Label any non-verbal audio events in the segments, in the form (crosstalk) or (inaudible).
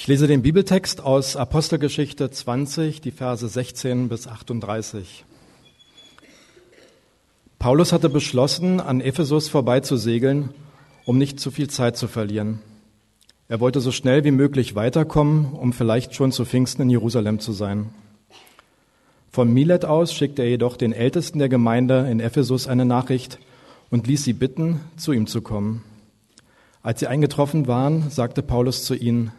Ich lese den Bibeltext aus Apostelgeschichte 20, die Verse 16 bis 38. Paulus hatte beschlossen, an Ephesus vorbeizusegeln, um nicht zu viel Zeit zu verlieren. Er wollte so schnell wie möglich weiterkommen, um vielleicht schon zu Pfingsten in Jerusalem zu sein. Von Milet aus schickte er jedoch den Ältesten der Gemeinde in Ephesus eine Nachricht und ließ sie bitten, zu ihm zu kommen. Als sie eingetroffen waren, sagte Paulus zu ihnen,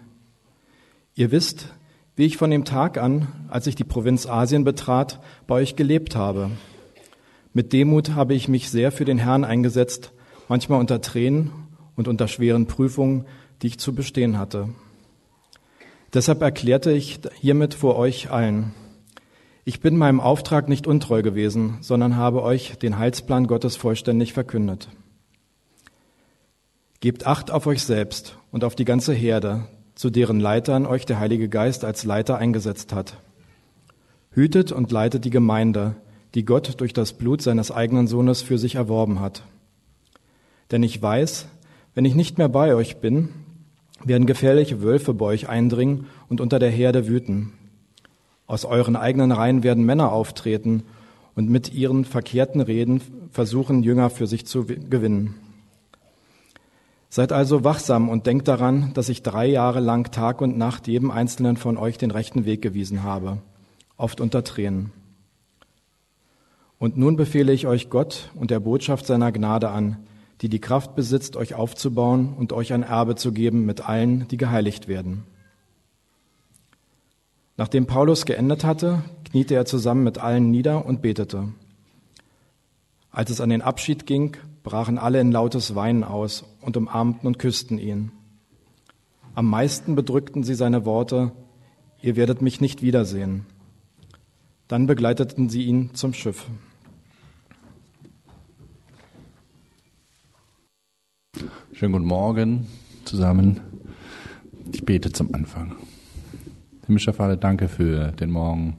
Ihr wisst, wie ich von dem Tag an, als ich die Provinz Asien betrat, bei euch gelebt habe. Mit Demut habe ich mich sehr für den Herrn eingesetzt, manchmal unter Tränen und unter schweren Prüfungen, die ich zu bestehen hatte. Deshalb erklärte ich hiermit vor euch allen, ich bin meinem Auftrag nicht untreu gewesen, sondern habe euch den Heilsplan Gottes vollständig verkündet. Gebt Acht auf euch selbst und auf die ganze Herde, zu deren Leitern euch der Heilige Geist als Leiter eingesetzt hat. Hütet und leitet die Gemeinde, die Gott durch das Blut seines eigenen Sohnes für sich erworben hat. Denn ich weiß, wenn ich nicht mehr bei euch bin, werden gefährliche Wölfe bei euch eindringen und unter der Herde wüten. Aus euren eigenen Reihen werden Männer auftreten und mit ihren verkehrten Reden versuchen, Jünger für sich zu gewinnen. Seid also wachsam und denkt daran, dass ich drei Jahre lang Tag und Nacht jedem Einzelnen von euch den rechten Weg gewiesen habe, oft unter Tränen. Und nun befehle ich euch Gott und der Botschaft seiner Gnade an, die die Kraft besitzt, euch aufzubauen und euch ein Erbe zu geben mit allen, die geheiligt werden. Nachdem Paulus geendet hatte, kniete er zusammen mit allen nieder und betete. Als es an den Abschied ging, brachen alle in lautes Weinen aus und umarmten und küssten ihn. Am meisten bedrückten sie seine Worte, ihr werdet mich nicht wiedersehen. Dann begleiteten sie ihn zum Schiff. Schönen guten Morgen zusammen. Ich bete zum Anfang. Himmlischer Vater, danke für den Morgen.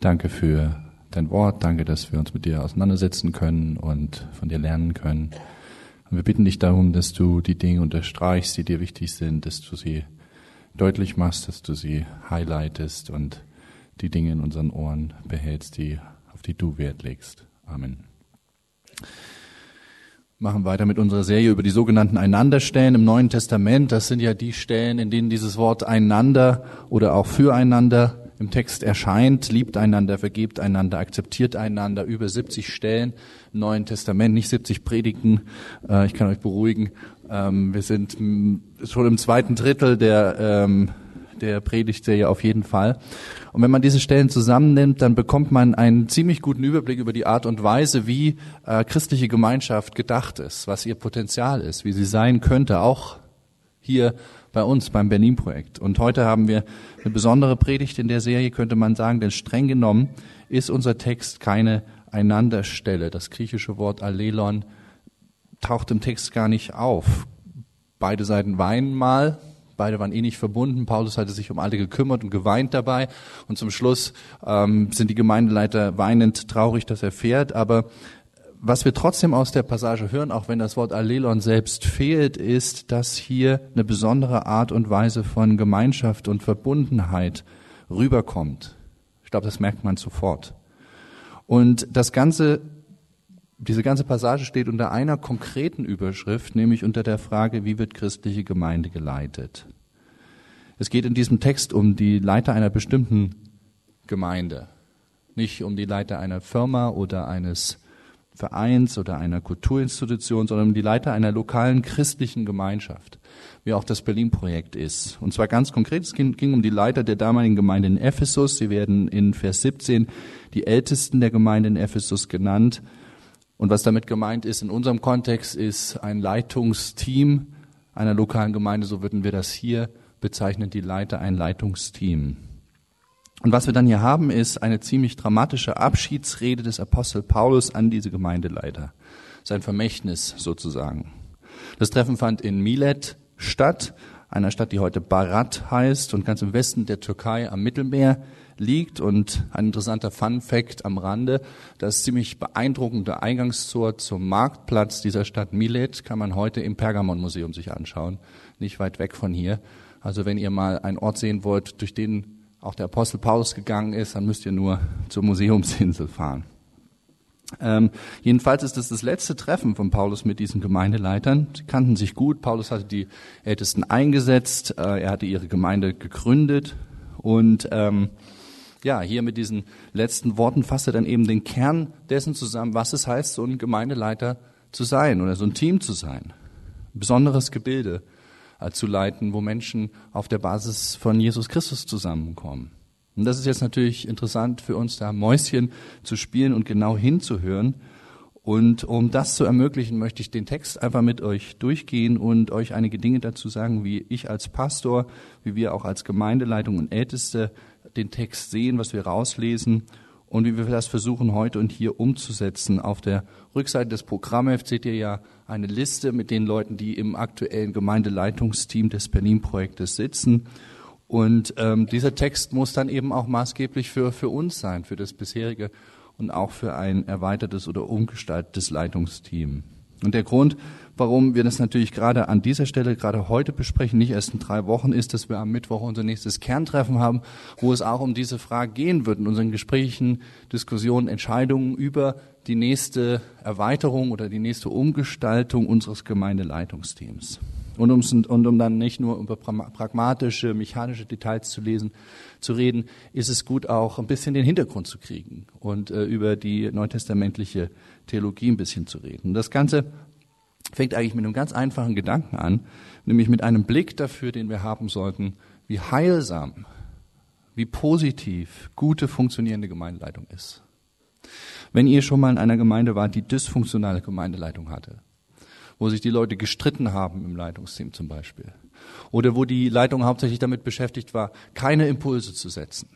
Danke für dein Wort. Danke, dass wir uns mit dir auseinandersetzen können und von dir lernen können. Und wir bitten dich darum, dass du die Dinge unterstreichst, die dir wichtig sind, dass du sie deutlich machst, dass du sie highlightest und die Dinge in unseren Ohren behältst, die, auf die du Wert legst. Amen. Machen weiter mit unserer Serie über die sogenannten Einanderstellen im Neuen Testament. Das sind ja die Stellen, in denen dieses Wort einander oder auch füreinander im Text erscheint, liebt einander, vergebt einander, akzeptiert einander, über 70 Stellen im Neuen Testament, nicht 70 Predigten. Äh, ich kann euch beruhigen, ähm, wir sind schon im zweiten Drittel der, ähm, der Predigtserie auf jeden Fall. Und wenn man diese Stellen zusammennimmt, dann bekommt man einen ziemlich guten Überblick über die Art und Weise, wie äh, christliche Gemeinschaft gedacht ist, was ihr Potenzial ist, wie sie sein könnte, auch hier bei uns beim Berlin-Projekt. Und heute haben wir eine besondere Predigt in der Serie, könnte man sagen, denn streng genommen ist unser Text keine Einanderstelle. Das griechische Wort Allelon taucht im Text gar nicht auf. Beide Seiten weinen mal, beide waren eh nicht verbunden. Paulus hatte sich um alle gekümmert und geweint dabei. Und zum Schluss ähm, sind die Gemeindeleiter weinend traurig, dass er fährt. Aber was wir trotzdem aus der Passage hören, auch wenn das Wort Allelon selbst fehlt, ist, dass hier eine besondere Art und Weise von Gemeinschaft und Verbundenheit rüberkommt. Ich glaube, das merkt man sofort. Und das ganze, diese ganze Passage steht unter einer konkreten Überschrift, nämlich unter der Frage, wie wird christliche Gemeinde geleitet? Es geht in diesem Text um die Leiter einer bestimmten Gemeinde, nicht um die Leiter einer Firma oder eines Vereins oder einer Kulturinstitution, sondern um die Leiter einer lokalen christlichen Gemeinschaft, wie auch das Berlin-Projekt ist. Und zwar ganz konkret, es ging, ging, um die Leiter der damaligen Gemeinde in Ephesus. Sie werden in Vers 17 die Ältesten der Gemeinde in Ephesus genannt. Und was damit gemeint ist in unserem Kontext, ist ein Leitungsteam einer lokalen Gemeinde, so würden wir das hier bezeichnen, die Leiter, ein Leitungsteam. Und was wir dann hier haben, ist eine ziemlich dramatische Abschiedsrede des Apostel Paulus an diese Gemeindeleiter. Sein Vermächtnis sozusagen. Das Treffen fand in Milet statt, einer Stadt, die heute Barat heißt und ganz im Westen der Türkei am Mittelmeer liegt. Und ein interessanter Fun Fact am Rande, das ziemlich beeindruckende Eingangstor zum Marktplatz dieser Stadt Milet kann man heute im Pergamon Museum sich anschauen, nicht weit weg von hier. Also wenn ihr mal einen Ort sehen wollt, durch den auch der Apostel Paulus gegangen ist, dann müsst ihr nur zur Museumsinsel fahren. Ähm, jedenfalls ist es das letzte Treffen von Paulus mit diesen Gemeindeleitern. Sie kannten sich gut. Paulus hatte die Ältesten eingesetzt. Äh, er hatte ihre Gemeinde gegründet. Und ähm, ja, hier mit diesen letzten Worten fasst er dann eben den Kern dessen zusammen, was es heißt, so ein Gemeindeleiter zu sein oder so ein Team zu sein. Ein besonderes Gebilde zu leiten, wo Menschen auf der Basis von Jesus Christus zusammenkommen. Und das ist jetzt natürlich interessant für uns, da Mäuschen zu spielen und genau hinzuhören. Und um das zu ermöglichen, möchte ich den Text einfach mit euch durchgehen und euch einige Dinge dazu sagen, wie ich als Pastor, wie wir auch als Gemeindeleitung und Älteste den Text sehen, was wir rauslesen und wie wir das versuchen heute und hier umzusetzen. Auf der Rückseite des Programmhefts seht ihr ja eine Liste mit den Leuten, die im aktuellen Gemeindeleitungsteam des Berlin-Projektes sitzen. Und ähm, dieser Text muss dann eben auch maßgeblich für, für uns sein, für das bisherige und auch für ein erweitertes oder umgestaltetes Leitungsteam. Und der Grund, warum wir das natürlich gerade an dieser Stelle, gerade heute besprechen, nicht erst in drei Wochen, ist, dass wir am Mittwoch unser nächstes Kerntreffen haben, wo es auch um diese Frage gehen wird, in unseren Gesprächen, Diskussionen, Entscheidungen über die nächste Erweiterung oder die nächste Umgestaltung unseres Gemeindeleitungsteams. Und um, und um dann nicht nur über pragmatische, mechanische Details zu lesen, zu reden, ist es gut auch ein bisschen den Hintergrund zu kriegen und äh, über die neutestamentliche Theologie ein bisschen zu reden. Das Ganze fängt eigentlich mit einem ganz einfachen Gedanken an, nämlich mit einem Blick dafür, den wir haben sollten, wie heilsam, wie positiv gute funktionierende Gemeindeleitung ist. Wenn ihr schon mal in einer Gemeinde wart, die dysfunktionale Gemeindeleitung hatte, wo sich die Leute gestritten haben im Leitungsteam zum Beispiel. Oder wo die Leitung hauptsächlich damit beschäftigt war, keine Impulse zu setzen.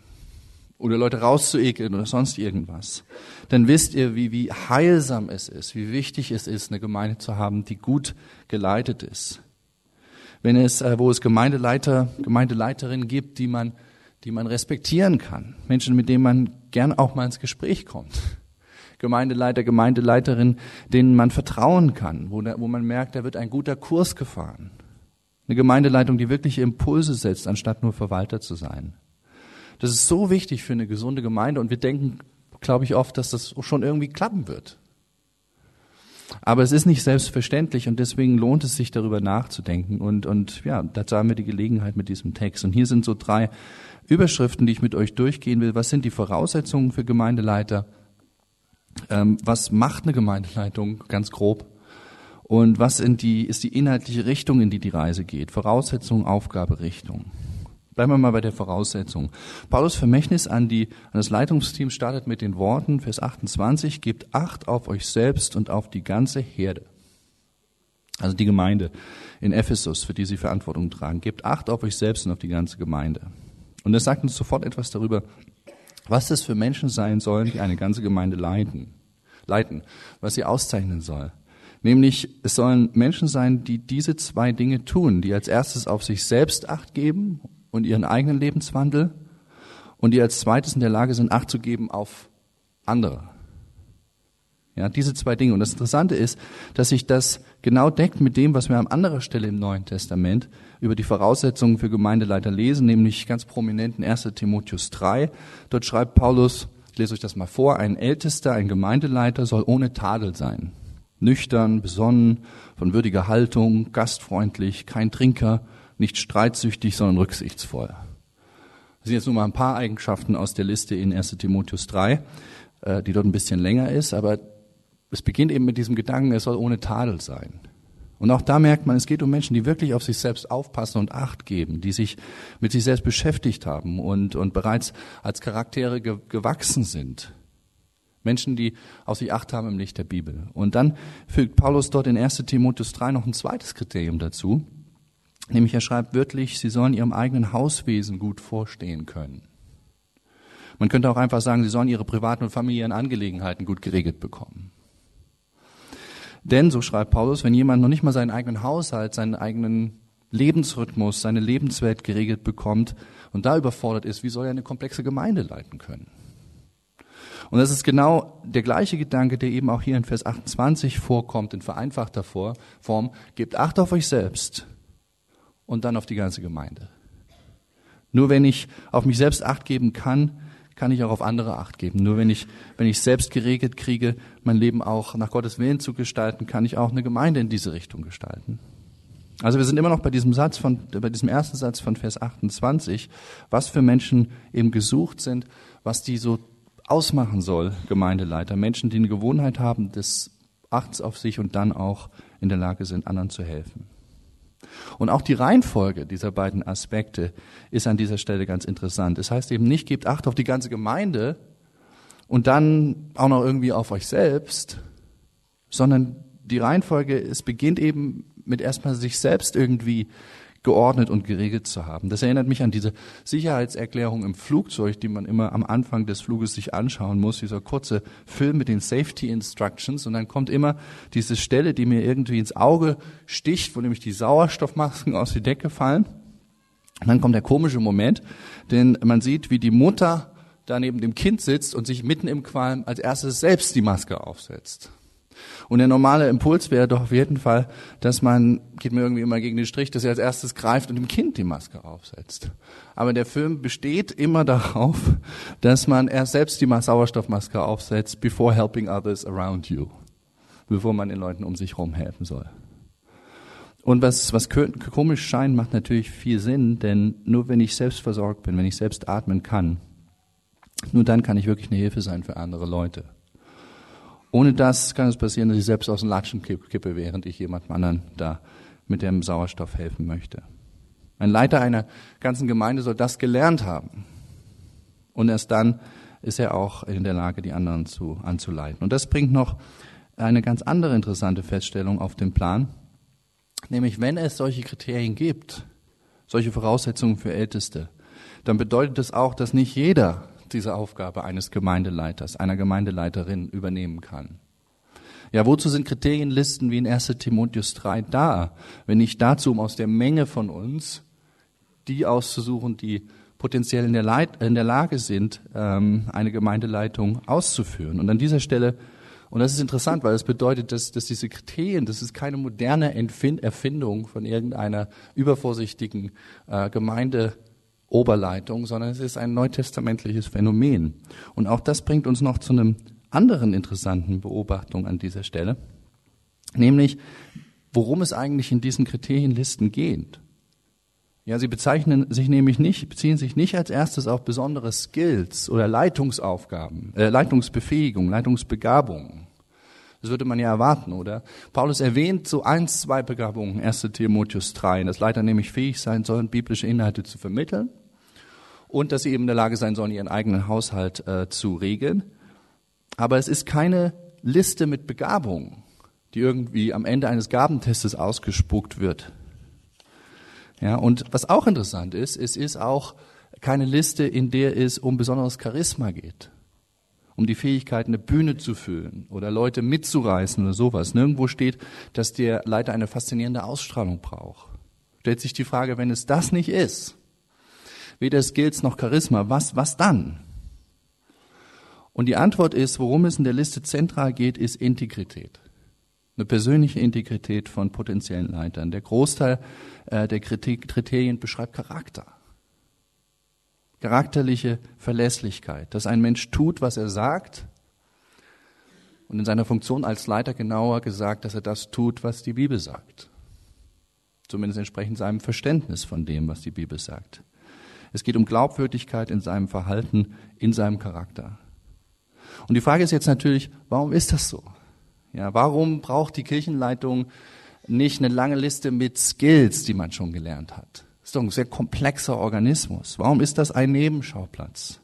Oder Leute rauszuekeln oder sonst irgendwas. Dann wisst ihr, wie, wie heilsam es ist, wie wichtig es ist, eine Gemeinde zu haben, die gut geleitet ist. Wenn es, äh, wo es Gemeindeleiter, Gemeindeleiterinnen gibt, die man, die man respektieren kann. Menschen, mit denen man gern auch mal ins Gespräch kommt Gemeindeleiter, Gemeindeleiterin, denen man vertrauen kann, wo, der, wo man merkt, da wird ein guter Kurs gefahren. Eine Gemeindeleitung, die wirklich Impulse setzt, anstatt nur Verwalter zu sein. Das ist so wichtig für eine gesunde Gemeinde und wir denken, glaube ich, oft, dass das schon irgendwie klappen wird. Aber es ist nicht selbstverständlich und deswegen lohnt es sich darüber nachzudenken und, und ja, dazu haben wir die Gelegenheit mit diesem Text. Und hier sind so drei Überschriften, die ich mit euch durchgehen will. Was sind die Voraussetzungen für Gemeindeleiter? Ähm, was macht eine Gemeindeleitung ganz grob? Und was die, ist die inhaltliche Richtung, in die die Reise geht? Voraussetzung, Aufgabe, Richtung. Bleiben wir mal bei der Voraussetzung. Paulus Vermächtnis an, die, an das Leitungsteam startet mit den Worten, Vers 28, gebt Acht auf euch selbst und auf die ganze Herde. Also die Gemeinde in Ephesus, für die sie Verantwortung tragen. Gebt Acht auf euch selbst und auf die ganze Gemeinde. Und er sagt uns sofort etwas darüber, was das für Menschen sein sollen, die eine ganze Gemeinde leiten, leiten, was sie auszeichnen soll. Nämlich, es sollen Menschen sein, die diese zwei Dinge tun, die als erstes auf sich selbst Acht geben und ihren eigenen Lebenswandel und die als zweites in der Lage sind, Acht zu geben auf andere. Ja, diese zwei Dinge. Und das Interessante ist, dass sich das genau deckt mit dem, was wir an anderer Stelle im Neuen Testament über die Voraussetzungen für Gemeindeleiter lesen, nämlich ganz prominent in 1 Timotheus 3. Dort schreibt Paulus, ich lese euch das mal vor, ein Ältester, ein Gemeindeleiter soll ohne Tadel sein. Nüchtern, besonnen, von würdiger Haltung, gastfreundlich, kein Trinker, nicht streitsüchtig, sondern rücksichtsvoll. Das sind jetzt nur mal ein paar Eigenschaften aus der Liste in 1 Timotheus 3, äh, die dort ein bisschen länger ist, aber es beginnt eben mit diesem Gedanken, es soll ohne Tadel sein. Und auch da merkt man, es geht um Menschen, die wirklich auf sich selbst aufpassen und Acht geben, die sich mit sich selbst beschäftigt haben und, und bereits als Charaktere ge gewachsen sind. Menschen, die auf sich Acht haben im Licht der Bibel. Und dann fügt Paulus dort in 1 Timotheus 3 noch ein zweites Kriterium dazu. Nämlich er schreibt wörtlich, sie sollen ihrem eigenen Hauswesen gut vorstehen können. Man könnte auch einfach sagen, sie sollen ihre privaten und familiären Angelegenheiten gut geregelt bekommen. Denn, so schreibt Paulus, wenn jemand noch nicht mal seinen eigenen Haushalt, seinen eigenen Lebensrhythmus, seine Lebenswelt geregelt bekommt und da überfordert ist, wie soll er eine komplexe Gemeinde leiten können? Und das ist genau der gleiche Gedanke, der eben auch hier in Vers 28 vorkommt, in vereinfachter Form. Gebt Acht auf euch selbst und dann auf die ganze Gemeinde. Nur wenn ich auf mich selbst acht geben kann, kann ich auch auf andere Acht geben. Nur wenn ich, wenn ich selbst geregelt kriege, mein Leben auch nach Gottes Willen zu gestalten, kann ich auch eine Gemeinde in diese Richtung gestalten. Also wir sind immer noch bei diesem Satz von, bei diesem ersten Satz von Vers 28, was für Menschen eben gesucht sind, was die so ausmachen soll, Gemeindeleiter. Menschen, die eine Gewohnheit haben des Achts auf sich und dann auch in der Lage sind, anderen zu helfen. Und auch die Reihenfolge dieser beiden Aspekte ist an dieser Stelle ganz interessant. Es heißt eben nicht, gebt Acht auf die ganze Gemeinde und dann auch noch irgendwie auf euch selbst, sondern die Reihenfolge, es beginnt eben mit erstmal sich selbst irgendwie geordnet und geregelt zu haben. Das erinnert mich an diese Sicherheitserklärung im Flugzeug, die man immer am Anfang des Fluges sich anschauen muss, dieser kurze Film mit den Safety Instructions und dann kommt immer diese Stelle, die mir irgendwie ins Auge sticht, wo nämlich die Sauerstoffmasken (laughs) aus der Decke fallen. Und dann kommt der komische Moment, denn man sieht, wie die Mutter da neben dem Kind sitzt und sich mitten im Qualm als erstes selbst die Maske aufsetzt. Und der normale Impuls wäre doch auf jeden Fall, dass man, geht mir irgendwie immer gegen den Strich, dass er als erstes greift und dem Kind die Maske aufsetzt. Aber der Film besteht immer darauf, dass man erst selbst die Sauerstoffmaske aufsetzt, before helping others around you. Bevor man den Leuten um sich herum helfen soll. Und was, was komisch scheint, macht natürlich viel Sinn, denn nur wenn ich selbst versorgt bin, wenn ich selbst atmen kann, nur dann kann ich wirklich eine Hilfe sein für andere Leute. Ohne das kann es passieren, dass ich selbst aus dem Latschen kippe, während ich jemandem anderen da mit dem Sauerstoff helfen möchte. Ein Leiter einer ganzen Gemeinde soll das gelernt haben. Und erst dann ist er auch in der Lage, die anderen zu, anzuleiten. Und das bringt noch eine ganz andere interessante Feststellung auf den Plan. Nämlich, wenn es solche Kriterien gibt, solche Voraussetzungen für Älteste, dann bedeutet das auch, dass nicht jeder diese Aufgabe eines Gemeindeleiters, einer Gemeindeleiterin übernehmen kann. Ja, wozu sind Kriterienlisten wie in 1 Timotheus 3 da, wenn nicht dazu, um aus der Menge von uns die auszusuchen, die potenziell in der, Leit in der Lage sind, ähm, eine Gemeindeleitung auszuführen. Und an dieser Stelle, und das ist interessant, weil das bedeutet, dass, dass diese Kriterien, das ist keine moderne Erfindung von irgendeiner übervorsichtigen äh, Gemeinde Oberleitung, sondern es ist ein neutestamentliches Phänomen. Und auch das bringt uns noch zu einem anderen interessanten Beobachtung an dieser Stelle, nämlich worum es eigentlich in diesen Kriterienlisten geht. Ja, sie bezeichnen sich nämlich nicht, beziehen sich nicht als erstes auf besondere Skills oder Leitungsaufgaben, äh, Leitungsbefähigung, Leitungsbegabung. Das würde man ja erwarten, oder? Paulus erwähnt so eins, zwei Begabungen, 1. Timotheus 3, dass Leiter nämlich fähig sein sollen, biblische Inhalte zu vermitteln und dass sie eben in der Lage sein sollen, ihren eigenen Haushalt äh, zu regeln. Aber es ist keine Liste mit Begabungen, die irgendwie am Ende eines Gabentestes ausgespuckt wird. Ja, und was auch interessant ist, es ist auch keine Liste, in der es um besonderes Charisma geht um die Fähigkeit, eine Bühne zu füllen oder Leute mitzureißen oder sowas. Nirgendwo steht, dass der Leiter eine faszinierende Ausstrahlung braucht. Stellt sich die Frage, wenn es das nicht ist, weder Skills noch Charisma, was, was dann? Und die Antwort ist, worum es in der Liste zentral geht, ist Integrität. Eine persönliche Integrität von potenziellen Leitern. Der Großteil äh, der Kriterien beschreibt Charakter charakterliche Verlässlichkeit, dass ein Mensch tut, was er sagt und in seiner Funktion als Leiter genauer gesagt, dass er das tut, was die Bibel sagt. Zumindest entsprechend seinem Verständnis von dem, was die Bibel sagt. Es geht um Glaubwürdigkeit in seinem Verhalten, in seinem Charakter. Und die Frage ist jetzt natürlich, warum ist das so? Ja, warum braucht die Kirchenleitung nicht eine lange Liste mit Skills, die man schon gelernt hat? Das ist doch ein sehr komplexer Organismus. Warum ist das ein Nebenschauplatz?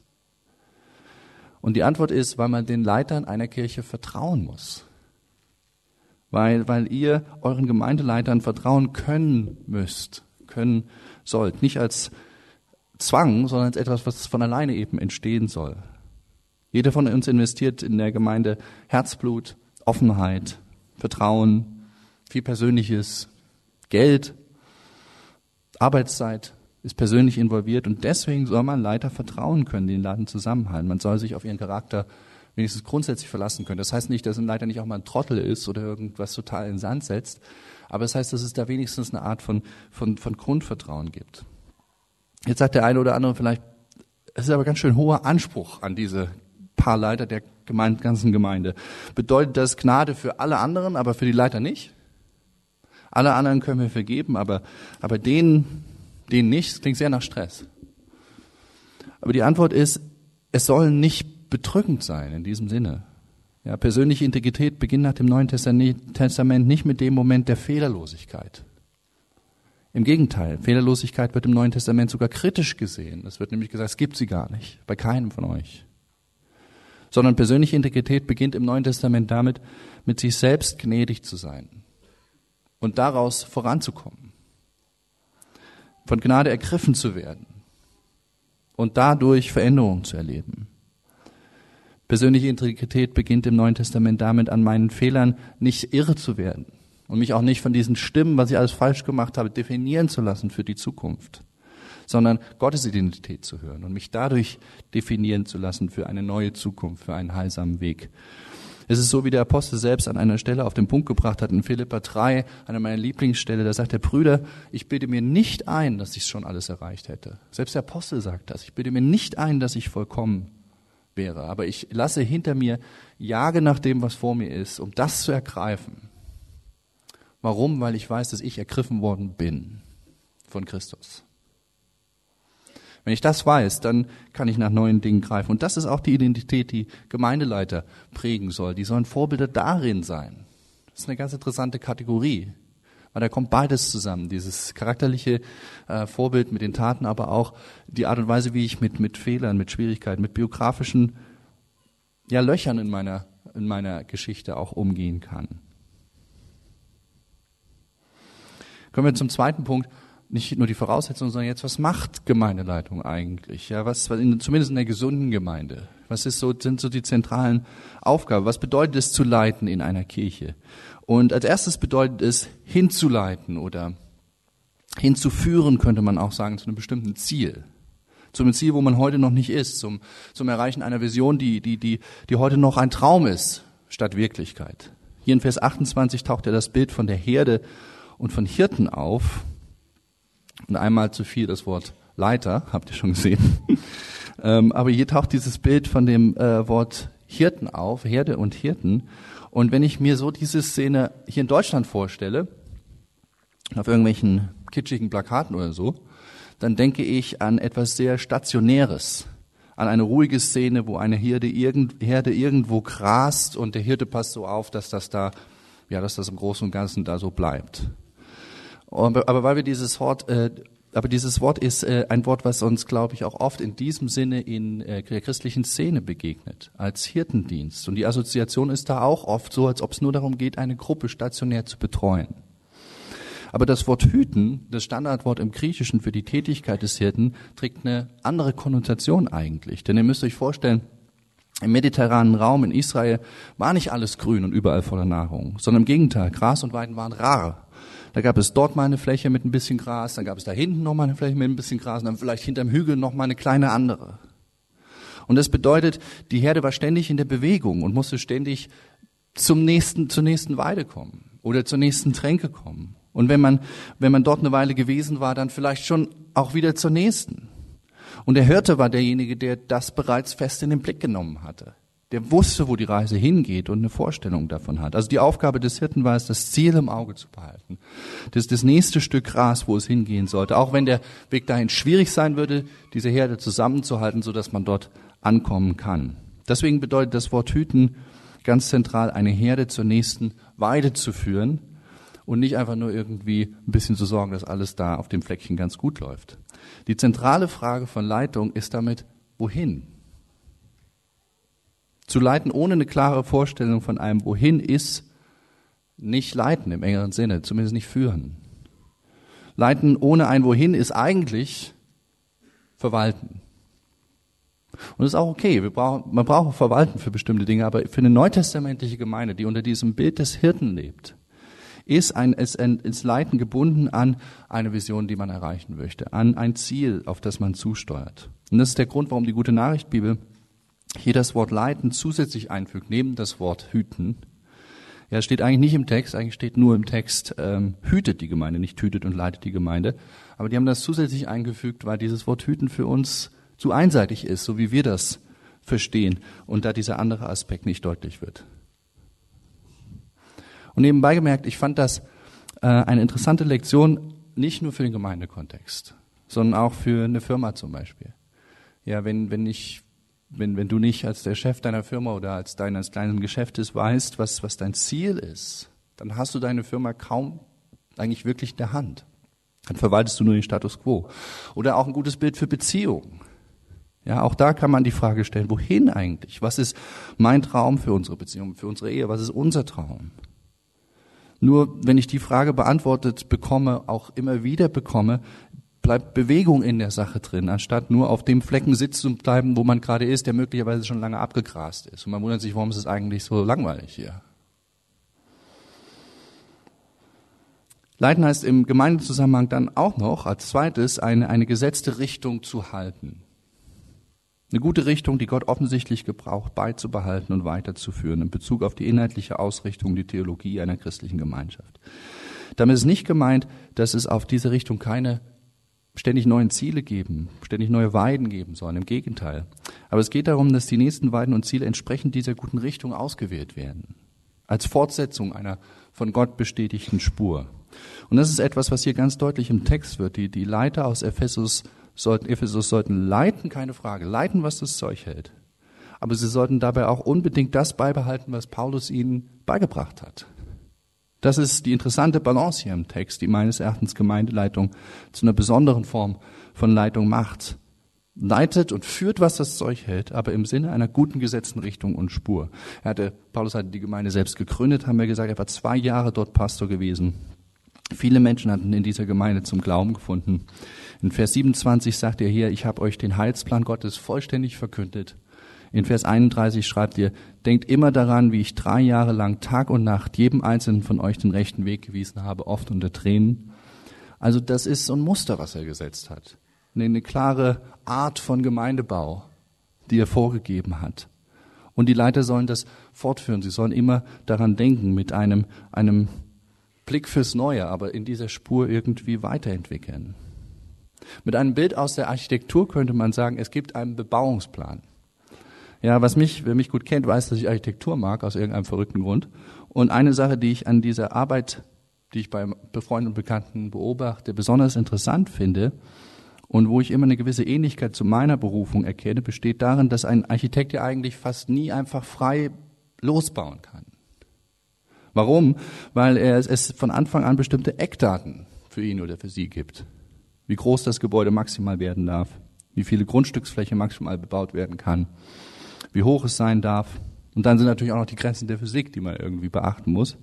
Und die Antwort ist, weil man den Leitern einer Kirche vertrauen muss. Weil, weil ihr euren Gemeindeleitern vertrauen können müsst, können sollt. Nicht als Zwang, sondern als etwas, was von alleine eben entstehen soll. Jeder von uns investiert in der Gemeinde Herzblut, Offenheit, Vertrauen, viel Persönliches, Geld, Arbeitszeit, ist persönlich involviert und deswegen soll man Leiter vertrauen können, den Laden zusammenhalten. Man soll sich auf ihren Charakter wenigstens grundsätzlich verlassen können. Das heißt nicht, dass ein Leiter nicht auch mal ein Trottel ist oder irgendwas total in den Sand setzt, aber es das heißt, dass es da wenigstens eine Art von, von, von Grundvertrauen gibt. Jetzt sagt der eine oder andere vielleicht, es ist aber ganz schön hoher Anspruch an diese paar Leiter der ganzen Gemeinde. Bedeutet das Gnade für alle anderen, aber für die Leiter nicht? Alle anderen können wir vergeben, aber, aber denen, denen nicht. Das klingt sehr nach Stress. Aber die Antwort ist, es soll nicht bedrückend sein in diesem Sinne. Ja, persönliche Integrität beginnt nach dem Neuen Testament nicht mit dem Moment der Fehlerlosigkeit. Im Gegenteil, Fehlerlosigkeit wird im Neuen Testament sogar kritisch gesehen. Es wird nämlich gesagt, es gibt sie gar nicht, bei keinem von euch. Sondern persönliche Integrität beginnt im Neuen Testament damit, mit sich selbst gnädig zu sein und daraus voranzukommen, von Gnade ergriffen zu werden und dadurch Veränderungen zu erleben. Persönliche Integrität beginnt im Neuen Testament damit, an meinen Fehlern nicht irre zu werden und mich auch nicht von diesen Stimmen, was ich alles falsch gemacht habe, definieren zu lassen für die Zukunft, sondern Gottes Identität zu hören und mich dadurch definieren zu lassen für eine neue Zukunft, für einen heilsamen Weg. Es ist so, wie der Apostel selbst an einer Stelle auf den Punkt gebracht hat, in Philippa 3, einer meiner Lieblingsstelle, da sagt der Brüder, ich bitte mir nicht ein, dass ich schon alles erreicht hätte. Selbst der Apostel sagt das. Ich bitte mir nicht ein, dass ich vollkommen wäre. Aber ich lasse hinter mir, jage nach dem, was vor mir ist, um das zu ergreifen. Warum? Weil ich weiß, dass ich ergriffen worden bin von Christus. Wenn ich das weiß, dann kann ich nach neuen Dingen greifen. Und das ist auch die Identität, die Gemeindeleiter prägen soll. Die sollen Vorbilder darin sein. Das ist eine ganz interessante Kategorie. Weil da kommt beides zusammen. Dieses charakterliche äh, Vorbild mit den Taten, aber auch die Art und Weise, wie ich mit, mit Fehlern, mit Schwierigkeiten, mit biografischen ja, Löchern in meiner, in meiner Geschichte auch umgehen kann. Kommen wir zum zweiten Punkt nicht nur die Voraussetzungen, sondern jetzt, was macht Gemeindeleitung eigentlich? Ja, was, was in, zumindest in der gesunden Gemeinde. Was ist so, sind so die zentralen Aufgaben? Was bedeutet es zu leiten in einer Kirche? Und als erstes bedeutet es hinzuleiten oder hinzuführen, könnte man auch sagen, zu einem bestimmten Ziel. Zu einem Ziel, wo man heute noch nicht ist, zum, zum Erreichen einer Vision, die, die, die, die heute noch ein Traum ist, statt Wirklichkeit. Hier in Vers 28 taucht ja das Bild von der Herde und von Hirten auf. Und einmal zu viel das Wort Leiter, habt ihr schon gesehen. (laughs) ähm, aber hier taucht dieses Bild von dem äh, Wort Hirten auf, Herde und Hirten. Und wenn ich mir so diese Szene hier in Deutschland vorstelle, auf irgendwelchen kitschigen Plakaten oder so, dann denke ich an etwas sehr Stationäres, an eine ruhige Szene, wo eine Herde, irgend, Herde irgendwo grast und der Hirte passt so auf, dass das da, ja, dass das im Großen und Ganzen da so bleibt. Aber, weil wir dieses Wort, äh, aber dieses Wort ist äh, ein Wort, was uns, glaube ich, auch oft in diesem Sinne in äh, der christlichen Szene begegnet, als Hirtendienst. Und die Assoziation ist da auch oft so, als ob es nur darum geht, eine Gruppe stationär zu betreuen. Aber das Wort hüten, das Standardwort im Griechischen für die Tätigkeit des Hirten, trägt eine andere Konnotation eigentlich. Denn ihr müsst euch vorstellen, im mediterranen Raum in Israel war nicht alles grün und überall voller Nahrung, sondern im Gegenteil, Gras und Weiden waren rar. Da gab es dort mal eine Fläche mit ein bisschen Gras, dann gab es da hinten noch mal eine Fläche mit ein bisschen Gras und dann vielleicht hinterm Hügel noch mal eine kleine andere. Und das bedeutet, die Herde war ständig in der Bewegung und musste ständig zum nächsten, zur nächsten Weide kommen oder zur nächsten Tränke kommen. Und wenn man, wenn man dort eine Weile gewesen war, dann vielleicht schon auch wieder zur nächsten. Und der Hirte war derjenige, der das bereits fest in den Blick genommen hatte der wusste, wo die Reise hingeht und eine Vorstellung davon hat. Also die Aufgabe des Hirten war es, das Ziel im Auge zu behalten. Das ist das nächste Stück Gras, wo es hingehen sollte. Auch wenn der Weg dahin schwierig sein würde, diese Herde zusammenzuhalten, so dass man dort ankommen kann. Deswegen bedeutet das Wort hüten ganz zentral, eine Herde zur nächsten Weide zu führen und nicht einfach nur irgendwie ein bisschen zu sorgen, dass alles da auf dem Fleckchen ganz gut läuft. Die zentrale Frage von Leitung ist damit, wohin? Zu leiten ohne eine klare Vorstellung von einem Wohin ist nicht leiten im engeren Sinne, zumindest nicht führen. Leiten ohne ein Wohin ist eigentlich verwalten. Und das ist auch okay. Brauchen, man braucht verwalten für bestimmte Dinge, aber für eine neutestamentliche Gemeinde, die unter diesem Bild des Hirten lebt, ist ein, ist ein, ist Leiten gebunden an eine Vision, die man erreichen möchte, an ein Ziel, auf das man zusteuert. Und das ist der Grund, warum die gute Nachricht Bibel hier das Wort leiten zusätzlich einfügt, neben das Wort hüten. Ja, steht eigentlich nicht im Text, eigentlich steht nur im Text, ähm, hütet die Gemeinde, nicht hütet und leitet die Gemeinde. Aber die haben das zusätzlich eingefügt, weil dieses Wort hüten für uns zu einseitig ist, so wie wir das verstehen und da dieser andere Aspekt nicht deutlich wird. Und nebenbei gemerkt, ich fand das äh, eine interessante Lektion, nicht nur für den Gemeindekontext, sondern auch für eine Firma zum Beispiel. Ja, wenn, wenn ich, wenn, wenn du nicht als der Chef deiner Firma oder als deines kleinen Geschäftes weißt, was, was dein Ziel ist, dann hast du deine Firma kaum eigentlich wirklich in der Hand. Dann verwaltest du nur den Status quo. Oder auch ein gutes Bild für Beziehungen. Ja, auch da kann man die Frage stellen, wohin eigentlich? Was ist mein Traum für unsere Beziehung, für unsere Ehe? Was ist unser Traum? Nur wenn ich die Frage beantwortet bekomme, auch immer wieder bekomme, bleibt Bewegung in der Sache drin, anstatt nur auf dem Flecken sitzen zu bleiben, wo man gerade ist, der möglicherweise schon lange abgegrast ist. Und man wundert sich, warum ist es eigentlich so langweilig hier? Leiten heißt im Gemeindezusammenhang dann auch noch als zweites eine, eine gesetzte Richtung zu halten. Eine gute Richtung, die Gott offensichtlich gebraucht, beizubehalten und weiterzuführen in Bezug auf die inhaltliche Ausrichtung, die Theologie einer christlichen Gemeinschaft. Damit ist nicht gemeint, dass es auf diese Richtung keine ständig neuen Ziele geben, ständig neue Weiden geben sollen. Im Gegenteil. Aber es geht darum, dass die nächsten Weiden und Ziele entsprechend dieser guten Richtung ausgewählt werden. Als Fortsetzung einer von Gott bestätigten Spur. Und das ist etwas, was hier ganz deutlich im Text wird. Die, die Leiter aus Ephesus sollten, Ephesus sollten leiten, keine Frage, leiten, was das Zeug hält. Aber sie sollten dabei auch unbedingt das beibehalten, was Paulus ihnen beigebracht hat. Das ist die interessante Balance hier im Text, die meines Erachtens Gemeindeleitung zu einer besonderen Form von Leitung macht. Leitet und führt, was das Zeug hält, aber im Sinne einer guten gesetzten Richtung und Spur. Er hatte, Paulus hatte die Gemeinde selbst gegründet, haben wir gesagt, er war zwei Jahre dort Pastor gewesen. Viele Menschen hatten in dieser Gemeinde zum Glauben gefunden. In Vers 27 sagt er hier, ich habe euch den Heilsplan Gottes vollständig verkündet. In Vers 31 schreibt ihr, denkt immer daran, wie ich drei Jahre lang Tag und Nacht jedem einzelnen von euch den rechten Weg gewiesen habe, oft unter Tränen. Also das ist so ein Muster, was er gesetzt hat. Eine klare Art von Gemeindebau, die er vorgegeben hat. Und die Leiter sollen das fortführen. Sie sollen immer daran denken, mit einem, einem Blick fürs Neue, aber in dieser Spur irgendwie weiterentwickeln. Mit einem Bild aus der Architektur könnte man sagen, es gibt einen Bebauungsplan. Ja, was mich, wer mich gut kennt, weiß, dass ich Architektur mag, aus irgendeinem verrückten Grund. Und eine Sache, die ich an dieser Arbeit, die ich bei Freunden und Bekannten beobachte, besonders interessant finde und wo ich immer eine gewisse Ähnlichkeit zu meiner Berufung erkenne, besteht darin, dass ein Architekt ja eigentlich fast nie einfach frei losbauen kann. Warum? Weil er es von Anfang an bestimmte Eckdaten für ihn oder für sie gibt. Wie groß das Gebäude maximal werden darf, wie viele Grundstücksfläche maximal bebaut werden kann, wie hoch es sein darf. Und dann sind natürlich auch noch die Grenzen der Physik, die man irgendwie beachten muss.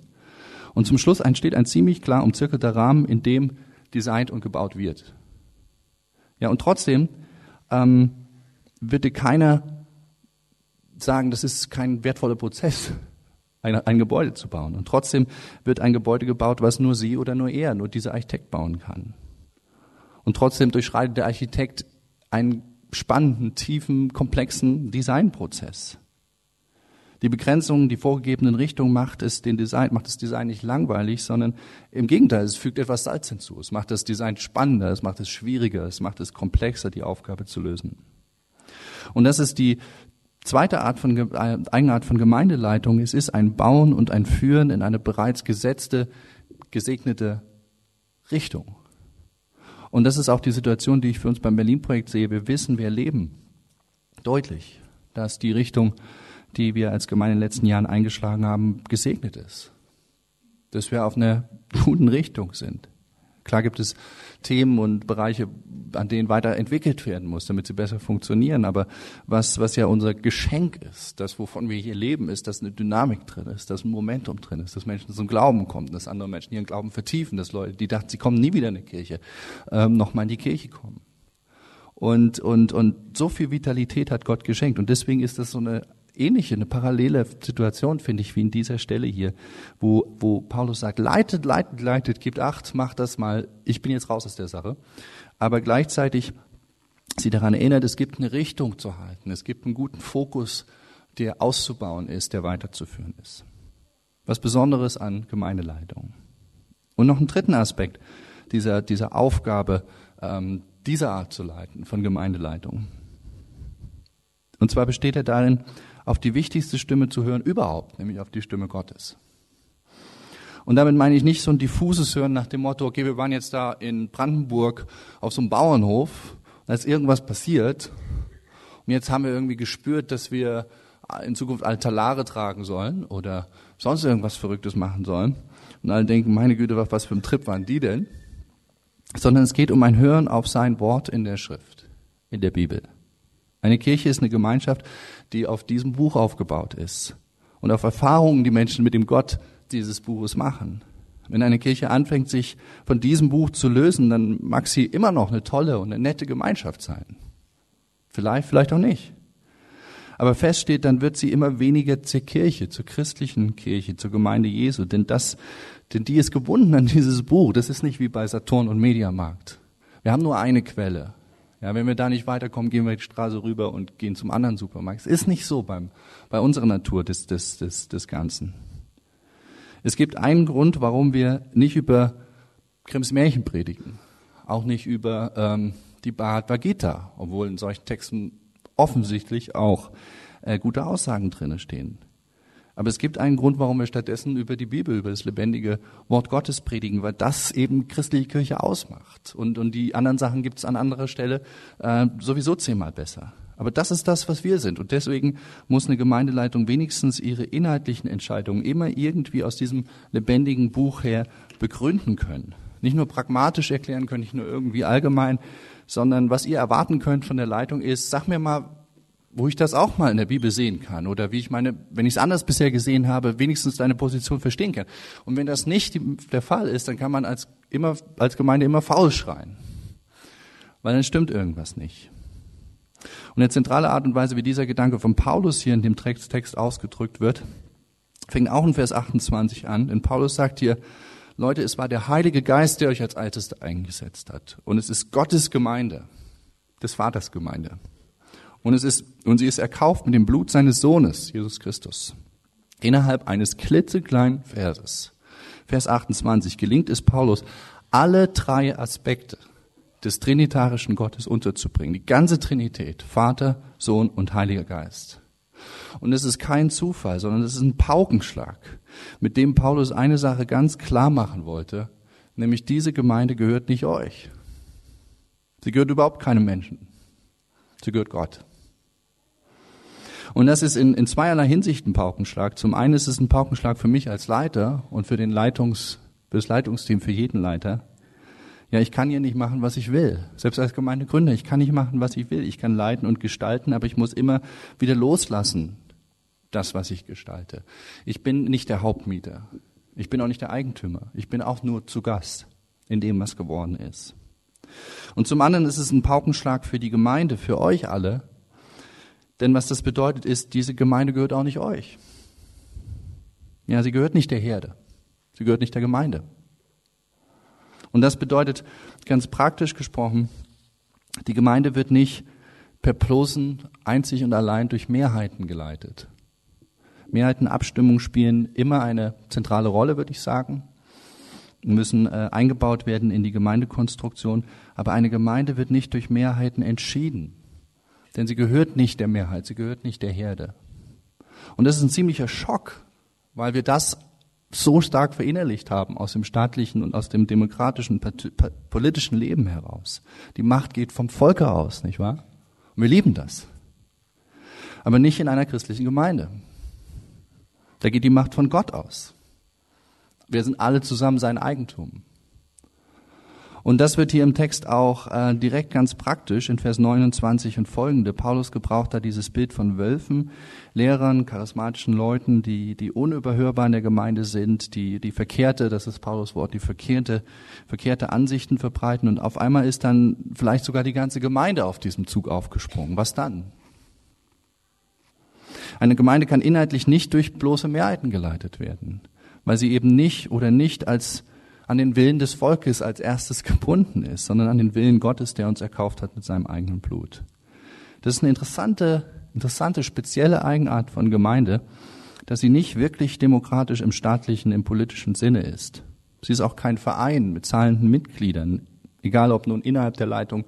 Und zum Schluss entsteht ein ziemlich klar umzirkelter Rahmen, in dem designt und gebaut wird. Ja, und trotzdem ähm, wird dir keiner sagen, das ist kein wertvoller Prozess, (laughs) ein, ein Gebäude zu bauen. Und trotzdem wird ein Gebäude gebaut, was nur sie oder nur er, nur dieser Architekt bauen kann. Und trotzdem durchschreitet der Architekt einen spannenden, tiefen, komplexen Designprozess. Die Begrenzung, die vorgegebenen Richtungen macht es den Design, macht das Design nicht langweilig, sondern im Gegenteil, es fügt etwas Salz hinzu. Es macht das Design spannender, es macht es schwieriger, es macht es komplexer, die Aufgabe zu lösen. Und das ist die zweite Art von, äh, Eigenart von Gemeindeleitung. Es ist ein Bauen und ein Führen in eine bereits gesetzte, gesegnete Richtung. Und das ist auch die Situation, die ich für uns beim Berlin-Projekt sehe. Wir wissen, wir erleben deutlich, dass die Richtung, die wir als Gemeinde in den letzten Jahren eingeschlagen haben, gesegnet ist. Dass wir auf einer guten Richtung sind. Klar gibt es Themen und Bereiche, an denen weiterentwickelt werden muss, damit sie besser funktionieren. Aber was, was ja unser Geschenk ist, das, wovon wir hier leben, ist, dass eine Dynamik drin ist, dass ein Momentum drin ist, dass Menschen zum Glauben kommen, dass andere Menschen ihren Glauben vertiefen, dass Leute, die dachten, sie kommen nie wieder in die Kirche, ähm, nochmal in die Kirche kommen. Und, und, und so viel Vitalität hat Gott geschenkt. Und deswegen ist das so eine ähnliche, eine parallele Situation, finde ich, wie in dieser Stelle hier, wo, wo Paulus sagt, leitet, leitet, leitet, gebt acht, macht das mal, ich bin jetzt raus aus der Sache. Aber gleichzeitig sie daran erinnert, es gibt eine Richtung zu halten, es gibt einen guten Fokus, der auszubauen ist, der weiterzuführen ist. Was Besonderes an Gemeindeleitung. Und noch einen dritten Aspekt dieser, dieser Aufgabe, ähm, dieser Art zu leiten, von Gemeindeleitung. Und zwar besteht er darin, auf die wichtigste Stimme zu hören überhaupt, nämlich auf die Stimme Gottes. Und damit meine ich nicht so ein diffuses Hören nach dem Motto, okay, wir waren jetzt da in Brandenburg auf so einem Bauernhof, da ist irgendwas passiert und jetzt haben wir irgendwie gespürt, dass wir in Zukunft Altalare tragen sollen oder sonst irgendwas Verrücktes machen sollen. Und alle denken, meine Güte, was für ein Trip waren die denn? Sondern es geht um ein Hören auf sein Wort in der Schrift, in der Bibel. Eine Kirche ist eine Gemeinschaft, die auf diesem Buch aufgebaut ist und auf Erfahrungen, die Menschen mit dem Gott dieses Buches machen. Wenn eine Kirche anfängt, sich von diesem Buch zu lösen, dann mag sie immer noch eine tolle und eine nette Gemeinschaft sein. Vielleicht, vielleicht auch nicht. Aber fest steht, dann wird sie immer weniger zur Kirche, zur christlichen Kirche, zur Gemeinde Jesu, denn das, denn die ist gebunden an dieses Buch. Das ist nicht wie bei Saturn und Mediamarkt. Wir haben nur eine Quelle. Ja, wenn wir da nicht weiterkommen, gehen wir die Straße rüber und gehen zum anderen Supermarkt. Es ist nicht so beim, bei unserer Natur des, des, des, des Ganzen. Es gibt einen Grund, warum wir nicht über Grimms Märchen predigen, auch nicht über ähm, die Bhagavad Gita, obwohl in solchen Texten offensichtlich auch äh, gute Aussagen drinne stehen. Aber es gibt einen Grund, warum wir stattdessen über die Bibel, über das lebendige Wort Gottes predigen, weil das eben christliche Kirche ausmacht. Und, und die anderen Sachen gibt es an anderer Stelle äh, sowieso zehnmal besser. Aber das ist das, was wir sind. Und deswegen muss eine Gemeindeleitung wenigstens ihre inhaltlichen Entscheidungen immer irgendwie aus diesem lebendigen Buch her begründen können. Nicht nur pragmatisch erklären können, nicht nur irgendwie allgemein, sondern was ihr erwarten könnt von der Leitung ist, sag mir mal, wo ich das auch mal in der Bibel sehen kann oder wie ich meine, wenn ich es anders bisher gesehen habe, wenigstens deine Position verstehen kann. Und wenn das nicht der Fall ist, dann kann man als, immer, als Gemeinde immer faul schreien, weil dann stimmt irgendwas nicht. Und eine zentrale Art und Weise, wie dieser Gedanke von Paulus hier in dem Text ausgedrückt wird, fängt auch in Vers 28 an. Denn Paulus sagt hier, Leute, es war der Heilige Geist, der euch als Älteste eingesetzt hat. Und es ist Gottes Gemeinde, des Vaters Gemeinde. Und es ist, und sie ist erkauft mit dem Blut seines Sohnes, Jesus Christus. Innerhalb eines klitzekleinen Verses. Vers 28 gelingt es Paulus, alle drei Aspekte des trinitarischen Gottes unterzubringen. Die ganze Trinität, Vater, Sohn und Heiliger Geist. Und es ist kein Zufall, sondern es ist ein Paukenschlag, mit dem Paulus eine Sache ganz klar machen wollte, nämlich diese Gemeinde gehört nicht euch. Sie gehört überhaupt keinem Menschen. Sie gehört Gott. Und das ist in, in zweierlei Hinsicht ein Paukenschlag. Zum einen ist es ein Paukenschlag für mich als Leiter und für den Leitungs, für das Leitungsteam, für jeden Leiter. Ja, ich kann hier nicht machen, was ich will. Selbst als Gemeindegründer, ich kann nicht machen, was ich will. Ich kann leiten und gestalten, aber ich muss immer wieder loslassen, das, was ich gestalte. Ich bin nicht der Hauptmieter. Ich bin auch nicht der Eigentümer. Ich bin auch nur zu Gast in dem, was geworden ist. Und zum anderen ist es ein Paukenschlag für die Gemeinde, für euch alle. Denn was das bedeutet ist, diese Gemeinde gehört auch nicht euch. Ja, sie gehört nicht der Herde. Sie gehört nicht der Gemeinde. Und das bedeutet ganz praktisch gesprochen, die Gemeinde wird nicht per bloßen einzig und allein durch Mehrheiten geleitet. Mehrheitenabstimmungen spielen immer eine zentrale Rolle, würde ich sagen, müssen äh, eingebaut werden in die Gemeindekonstruktion. Aber eine Gemeinde wird nicht durch Mehrheiten entschieden, denn sie gehört nicht der Mehrheit, sie gehört nicht der Herde. Und das ist ein ziemlicher Schock, weil wir das so stark verinnerlicht haben aus dem staatlichen und aus dem demokratischen politischen Leben heraus. Die Macht geht vom Volke aus, nicht wahr? Und wir lieben das. Aber nicht in einer christlichen Gemeinde. Da geht die Macht von Gott aus. Wir sind alle zusammen sein Eigentum. Und das wird hier im Text auch äh, direkt ganz praktisch in Vers 29 und folgende. Paulus gebraucht da dieses Bild von Wölfen, Lehrern, charismatischen Leuten, die, die unüberhörbar in der Gemeinde sind, die, die verkehrte, das ist Paulus Wort, die verkehrte, verkehrte Ansichten verbreiten. Und auf einmal ist dann vielleicht sogar die ganze Gemeinde auf diesem Zug aufgesprungen. Was dann? Eine Gemeinde kann inhaltlich nicht durch bloße Mehrheiten geleitet werden, weil sie eben nicht oder nicht als an den Willen des Volkes als erstes (laughs) gebunden ist, sondern an den Willen Gottes, der uns erkauft hat mit seinem eigenen Blut. Das ist eine interessante, interessante, spezielle Eigenart von Gemeinde, dass sie nicht wirklich demokratisch im staatlichen, im politischen Sinne ist. Sie ist auch kein Verein mit zahlenden Mitgliedern, egal ob nun innerhalb der Leitung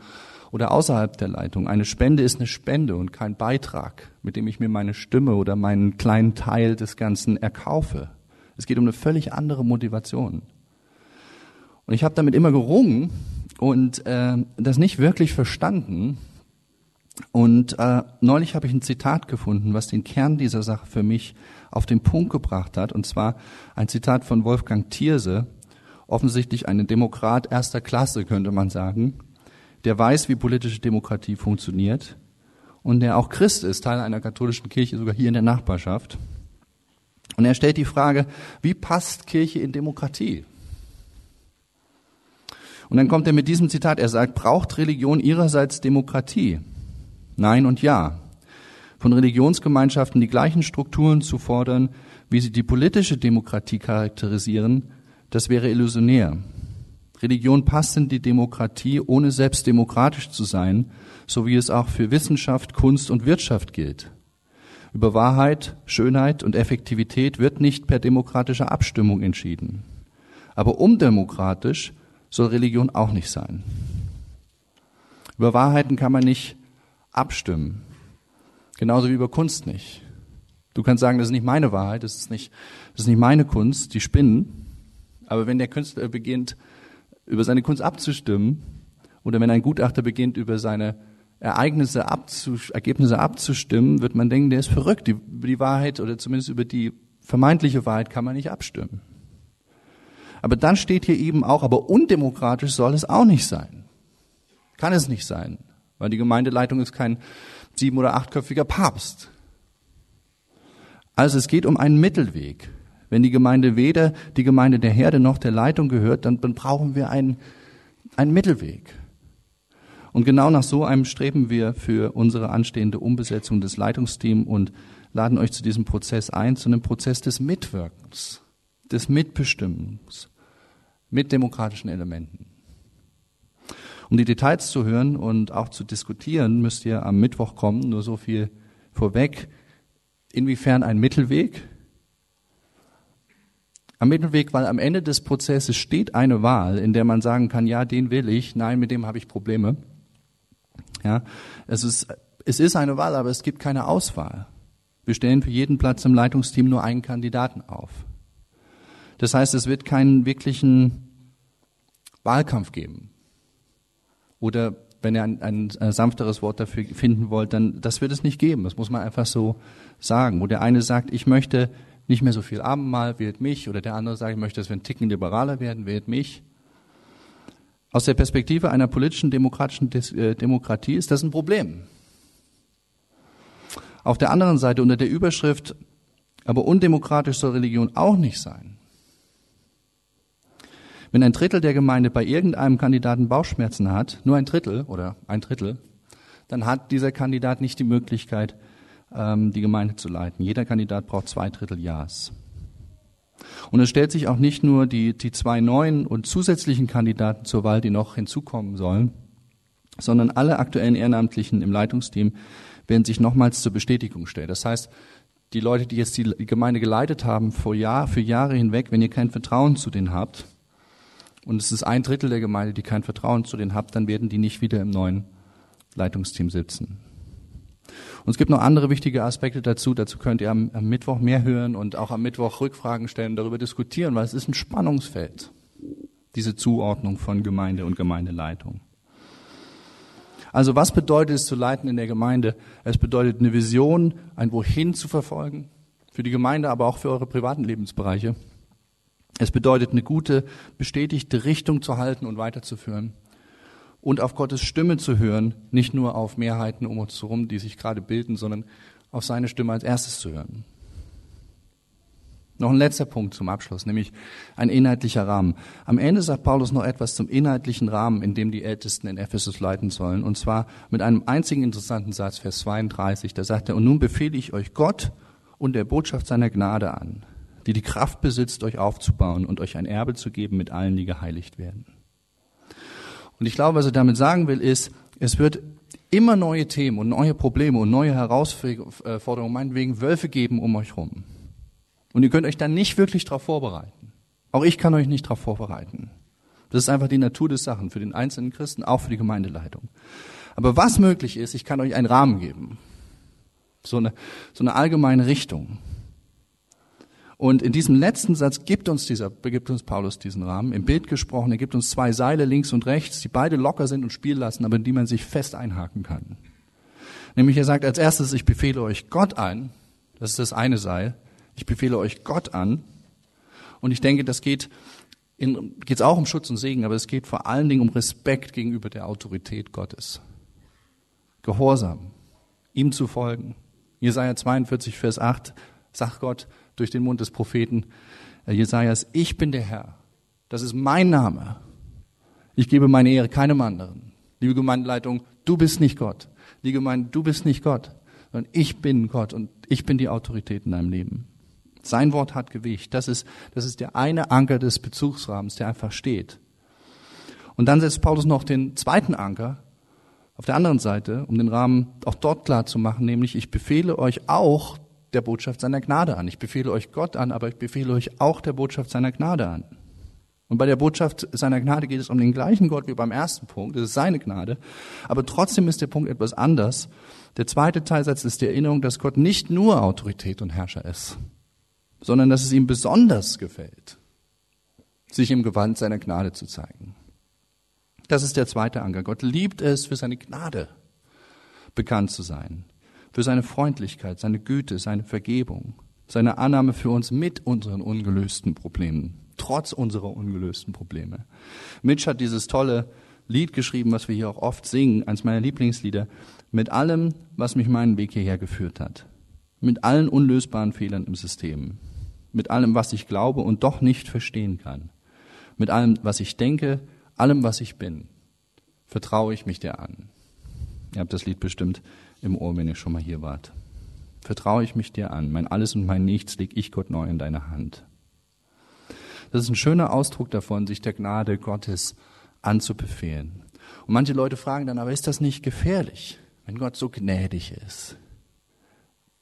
oder außerhalb der Leitung. Eine Spende ist eine Spende und kein Beitrag, mit dem ich mir meine Stimme oder meinen kleinen Teil des Ganzen erkaufe. Es geht um eine völlig andere Motivation. Und ich habe damit immer gerungen und äh, das nicht wirklich verstanden. Und äh, neulich habe ich ein Zitat gefunden, was den Kern dieser Sache für mich auf den Punkt gebracht hat. Und zwar ein Zitat von Wolfgang Thierse, offensichtlich ein Demokrat erster Klasse, könnte man sagen, der weiß, wie politische Demokratie funktioniert und der auch Christ ist, Teil einer katholischen Kirche, sogar hier in der Nachbarschaft. Und er stellt die Frage, wie passt Kirche in Demokratie? Und dann kommt er mit diesem Zitat, er sagt, braucht Religion ihrerseits Demokratie? Nein und ja. Von Religionsgemeinschaften die gleichen Strukturen zu fordern, wie sie die politische Demokratie charakterisieren, das wäre illusionär. Religion passt in die Demokratie, ohne selbst demokratisch zu sein, so wie es auch für Wissenschaft, Kunst und Wirtschaft gilt. Über Wahrheit, Schönheit und Effektivität wird nicht per demokratischer Abstimmung entschieden. Aber undemokratisch soll Religion auch nicht sein. Über Wahrheiten kann man nicht abstimmen. Genauso wie über Kunst nicht. Du kannst sagen, das ist nicht meine Wahrheit, das ist nicht, das ist nicht meine Kunst, die spinnen. Aber wenn der Künstler beginnt, über seine Kunst abzustimmen oder wenn ein Gutachter beginnt, über seine Ereignisse abzus Ergebnisse abzustimmen, wird man denken, der ist verrückt. Die, über die Wahrheit oder zumindest über die vermeintliche Wahrheit kann man nicht abstimmen. Aber dann steht hier eben auch, aber undemokratisch soll es auch nicht sein. Kann es nicht sein, weil die Gemeindeleitung ist kein sieben- oder achtköpfiger Papst. Also es geht um einen Mittelweg. Wenn die Gemeinde weder die Gemeinde der Herde noch der Leitung gehört, dann, brauchen wir einen, einen Mittelweg. Und genau nach so einem streben wir für unsere anstehende Umbesetzung des Leitungsteams und laden euch zu diesem Prozess ein, zu einem Prozess des Mitwirkens, des Mitbestimmens mit demokratischen Elementen. Um die Details zu hören und auch zu diskutieren, müsst ihr am Mittwoch kommen. Nur so viel vorweg. Inwiefern ein Mittelweg? Am Mittelweg, weil am Ende des Prozesses steht eine Wahl, in der man sagen kann, ja, den will ich, nein, mit dem habe ich Probleme. Ja, es ist, es ist eine Wahl, aber es gibt keine Auswahl. Wir stellen für jeden Platz im Leitungsteam nur einen Kandidaten auf. Das heißt, es wird keinen wirklichen Wahlkampf geben. Oder wenn ihr ein, ein, sanfteres Wort dafür finden wollt, dann das wird es nicht geben. Das muss man einfach so sagen. Wo der eine sagt, ich möchte nicht mehr so viel Abendmahl, wählt mich, oder der andere sagt, ich möchte, dass wir ein Ticken liberaler werden, wählt mich. Aus der Perspektive einer politischen, demokratischen äh, Demokratie ist das ein Problem. Auf der anderen Seite unter der Überschrift, aber undemokratisch soll Religion auch nicht sein. Wenn ein Drittel der Gemeinde bei irgendeinem Kandidaten Bauchschmerzen hat, nur ein Drittel oder ein Drittel, dann hat dieser Kandidat nicht die Möglichkeit, ähm, die Gemeinde zu leiten. Jeder Kandidat braucht zwei Drittel Ja's. Und es stellt sich auch nicht nur die, die zwei neuen und zusätzlichen Kandidaten zur Wahl, die noch hinzukommen sollen, sondern alle aktuellen Ehrenamtlichen im Leitungsteam werden sich nochmals zur Bestätigung stellen. Das heißt, die Leute, die jetzt die Gemeinde geleitet haben, vor Jahr, für Jahre hinweg, wenn ihr kein Vertrauen zu denen habt, und es ist ein Drittel der Gemeinde, die kein Vertrauen zu denen habt, dann werden die nicht wieder im neuen Leitungsteam sitzen. Und es gibt noch andere wichtige Aspekte dazu. Dazu könnt ihr am, am Mittwoch mehr hören und auch am Mittwoch Rückfragen stellen, darüber diskutieren, weil es ist ein Spannungsfeld, diese Zuordnung von Gemeinde und Gemeindeleitung. Also was bedeutet es zu leiten in der Gemeinde? Es bedeutet eine Vision, ein Wohin zu verfolgen, für die Gemeinde, aber auch für eure privaten Lebensbereiche. Es bedeutet eine gute, bestätigte Richtung zu halten und weiterzuführen und auf Gottes Stimme zu hören, nicht nur auf Mehrheiten um uns herum, die sich gerade bilden, sondern auf seine Stimme als erstes zu hören. Noch ein letzter Punkt zum Abschluss, nämlich ein inhaltlicher Rahmen. Am Ende sagt Paulus noch etwas zum inhaltlichen Rahmen, in dem die Ältesten in Ephesus leiten sollen, und zwar mit einem einzigen interessanten Satz, Vers 32, da sagt er, und nun befehle ich euch Gott und der Botschaft seiner Gnade an, die die Kraft besitzt, euch aufzubauen und euch ein Erbe zu geben mit allen, die geheiligt werden. Und ich glaube, was er damit sagen will, ist, es wird immer neue Themen und neue Probleme und neue Herausforderungen, meinetwegen Wölfe geben um euch rum. Und ihr könnt euch dann nicht wirklich darauf vorbereiten. Auch ich kann euch nicht darauf vorbereiten. Das ist einfach die Natur des Sachen für den einzelnen Christen, auch für die Gemeindeleitung. Aber was möglich ist, ich kann euch einen Rahmen geben. So eine, so eine allgemeine Richtung. Und in diesem letzten Satz gibt uns dieser, gibt uns Paulus diesen Rahmen. Im Bild gesprochen, er gibt uns zwei Seile links und rechts, die beide locker sind und spielen lassen, aber in die man sich fest einhaken kann. Nämlich er sagt als erstes, ich befehle euch Gott an. Das ist das eine Seil. Ich befehle euch Gott an. Und ich denke, das geht geht es auch um Schutz und Segen, aber es geht vor allen Dingen um Respekt gegenüber der Autorität Gottes. Gehorsam, ihm zu folgen. Jesaja 42, Vers 8 sagt Gott durch den Mund des Propheten äh, Jesajas, ich bin der Herr. Das ist mein Name. Ich gebe meine Ehre keinem anderen. Liebe Gemeindeleitung, du bist nicht Gott. Liebe Gemeinde, du bist nicht Gott, sondern ich bin Gott und ich bin die Autorität in deinem Leben. Sein Wort hat Gewicht. Das ist, das ist der eine Anker des Bezugsrahmens, der einfach steht. Und dann setzt Paulus noch den zweiten Anker auf der anderen Seite, um den Rahmen auch dort klar zu machen, nämlich ich befehle euch auch der Botschaft seiner Gnade an. Ich befehle euch Gott an, aber ich befehle euch auch der Botschaft seiner Gnade an. Und bei der Botschaft seiner Gnade geht es um den gleichen Gott wie beim ersten Punkt. Das ist seine Gnade. Aber trotzdem ist der Punkt etwas anders. Der zweite Teilsatz ist die Erinnerung, dass Gott nicht nur Autorität und Herrscher ist, sondern dass es ihm besonders gefällt, sich im Gewand seiner Gnade zu zeigen. Das ist der zweite Anker. Gott liebt es, für seine Gnade bekannt zu sein, für seine Freundlichkeit, seine Güte, seine Vergebung, seine Annahme für uns mit unseren ungelösten Problemen, trotz unserer ungelösten Probleme. Mitch hat dieses tolle Lied geschrieben, was wir hier auch oft singen, eines meiner Lieblingslieder, mit allem, was mich meinen Weg hierher geführt hat, mit allen unlösbaren Fehlern im System, mit allem, was ich glaube und doch nicht verstehen kann, mit allem, was ich denke, allem, was ich bin, vertraue ich mich dir an. Ihr habt das Lied bestimmt im Ohr, wenn ihr schon mal hier wart. Vertraue ich mich dir an. Mein Alles und mein Nichts leg ich Gott neu in deine Hand. Das ist ein schöner Ausdruck davon, sich der Gnade Gottes anzubefehlen. Und manche Leute fragen dann, aber ist das nicht gefährlich, wenn Gott so gnädig ist?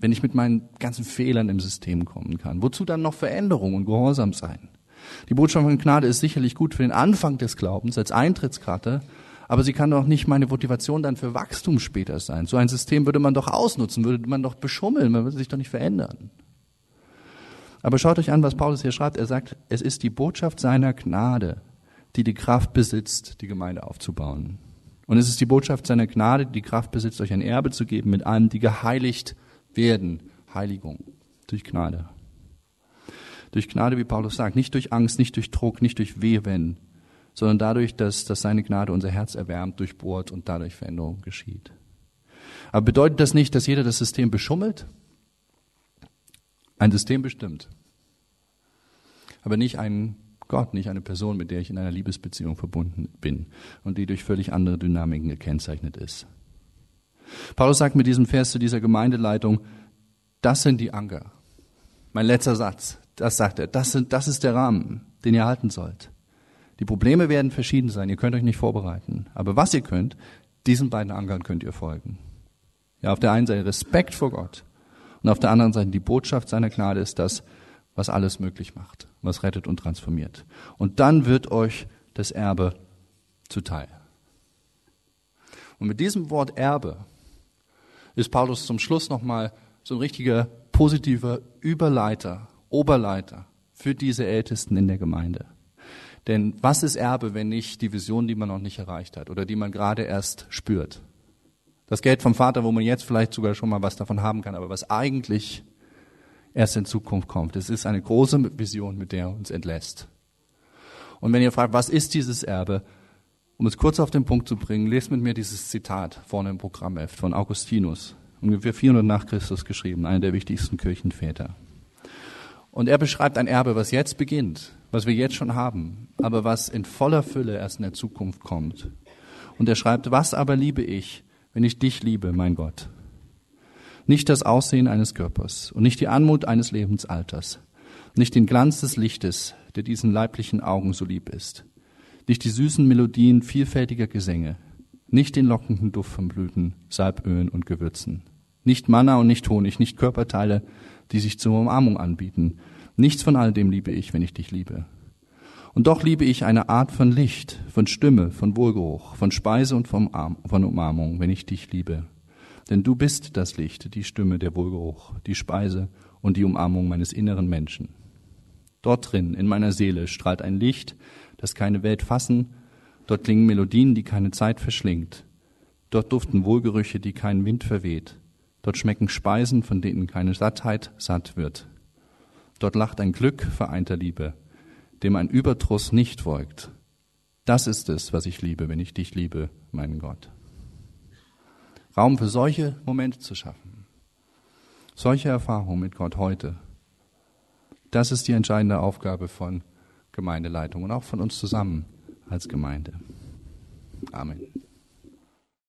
wenn ich mit meinen ganzen Fehlern im System kommen kann? Wozu dann noch Veränderung und Gehorsam sein? Die Botschaft von Gnade ist sicherlich gut für den Anfang des Glaubens als Eintrittskarte, aber sie kann doch nicht meine Motivation dann für Wachstum später sein. So ein System würde man doch ausnutzen, würde man doch beschummeln, man würde sich doch nicht verändern. Aber schaut euch an, was Paulus hier schreibt. Er sagt, es ist die Botschaft seiner Gnade, die die Kraft besitzt, die Gemeinde aufzubauen. Und es ist die Botschaft seiner Gnade, die die Kraft besitzt, euch ein Erbe zu geben mit allem, die geheiligt werden Heiligung durch Gnade. Durch Gnade, wie Paulus sagt, nicht durch Angst, nicht durch Druck, nicht durch Wehwen, sondern dadurch, dass, dass seine Gnade unser Herz erwärmt, durchbohrt und dadurch Veränderung geschieht. Aber bedeutet das nicht, dass jeder das System beschummelt? Ein System bestimmt. Aber nicht ein Gott, nicht eine Person, mit der ich in einer Liebesbeziehung verbunden bin und die durch völlig andere Dynamiken gekennzeichnet ist. Paulus sagt mit diesem Vers zu dieser Gemeindeleitung, das sind die Anker. Mein letzter Satz, das sagt er, das, sind, das ist der Rahmen, den ihr halten sollt. Die Probleme werden verschieden sein, ihr könnt euch nicht vorbereiten. Aber was ihr könnt, diesen beiden Ankern könnt ihr folgen. Ja, auf der einen Seite Respekt vor Gott und auf der anderen Seite die Botschaft seiner Gnade ist das, was alles möglich macht, was rettet und transformiert. Und dann wird euch das Erbe zuteil. Und mit diesem Wort Erbe ist Paulus zum Schluss nochmal so ein richtiger positiver Überleiter, Oberleiter für diese Ältesten in der Gemeinde. Denn was ist Erbe, wenn nicht die Vision, die man noch nicht erreicht hat oder die man gerade erst spürt? Das Geld vom Vater, wo man jetzt vielleicht sogar schon mal was davon haben kann, aber was eigentlich erst in Zukunft kommt. Es ist eine große Vision, mit der er uns entlässt. Und wenn ihr fragt, was ist dieses Erbe, um es kurz auf den Punkt zu bringen, lest mit mir dieses Zitat vorne im Programm F von Augustinus, ungefähr 400 nach Christus geschrieben, einer der wichtigsten Kirchenväter. Und er beschreibt ein Erbe, was jetzt beginnt, was wir jetzt schon haben, aber was in voller Fülle erst in der Zukunft kommt. Und er schreibt, was aber liebe ich, wenn ich dich liebe, mein Gott? Nicht das Aussehen eines Körpers und nicht die Anmut eines Lebensalters, Nicht den Glanz des Lichtes, der diesen leiblichen Augen so lieb ist. Nicht die süßen Melodien vielfältiger Gesänge. Nicht den lockenden Duft von Blüten, Salbölen und Gewürzen. Nicht Manna und nicht Honig, nicht Körperteile, die sich zur Umarmung anbieten. Nichts von all dem liebe ich, wenn ich dich liebe. Und doch liebe ich eine Art von Licht, von Stimme, von Wohlgeruch, von Speise und von Umarmung, wenn ich dich liebe. Denn du bist das Licht, die Stimme, der Wohlgeruch, die Speise und die Umarmung meines inneren Menschen. Dort drin, in meiner Seele, strahlt ein Licht, das keine Welt fassen, dort klingen Melodien, die keine Zeit verschlingt, dort duften Wohlgerüche, die kein Wind verweht, dort schmecken Speisen, von denen keine Sattheit satt wird. Dort lacht ein Glück vereinter Liebe, dem ein Überdruss nicht folgt. Das ist es, was ich liebe, wenn ich dich liebe, meinen Gott. Raum für solche Momente zu schaffen, solche Erfahrungen mit Gott heute, das ist die entscheidende Aufgabe von Gemeindeleitung und auch von uns zusammen als Gemeinde. Amen.